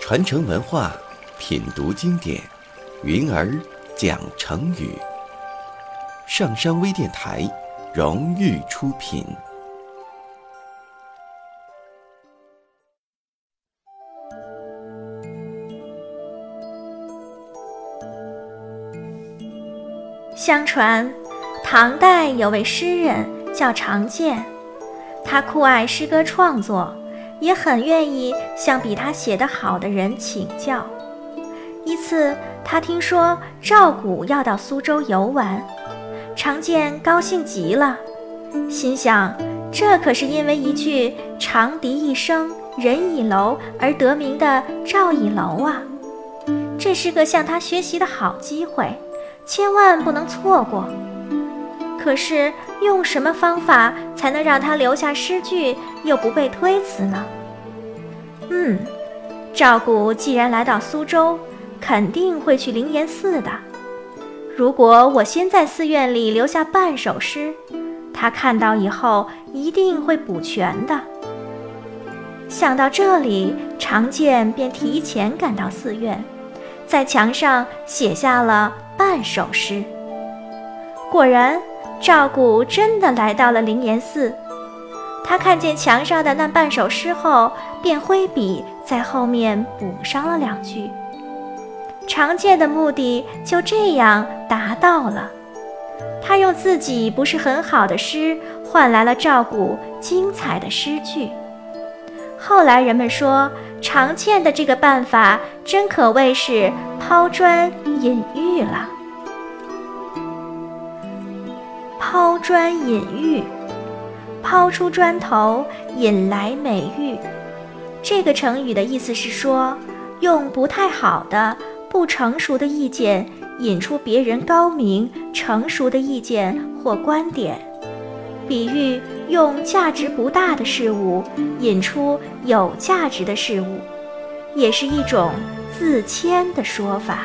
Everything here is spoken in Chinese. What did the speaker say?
传承文化，品读经典，云儿讲成语。上山微电台荣誉出品。相传，唐代有位诗人叫常建，他酷爱诗歌创作。也很愿意向比他写得好的人请教。一次，他听说赵谷要到苏州游玩，常建高兴极了，心想：这可是因为一句“长笛一声人倚楼”而得名的赵倚楼啊！这是个向他学习的好机会，千万不能错过。可是，用什么方法才能让他留下诗句又不被推辞呢？嗯，赵古既然来到苏州，肯定会去灵岩寺的。如果我先在寺院里留下半首诗，他看到以后一定会补全的。想到这里，常建便提前赶到寺院，在墙上写下了半首诗。果然。赵古真的来到了灵岩寺，他看见墙上的那半首诗后，便挥笔在后面补上了两句。常见的目的就这样达到了。他用自己不是很好的诗，换来了赵古精彩的诗句。后来人们说，常见的这个办法真可谓是抛砖引玉了。抛砖引玉，抛出砖头引来美玉。这个成语的意思是说，用不太好的、不成熟的意见引出别人高明、成熟的意见或观点，比喻用价值不大的事物引出有价值的事物，也是一种自谦的说法。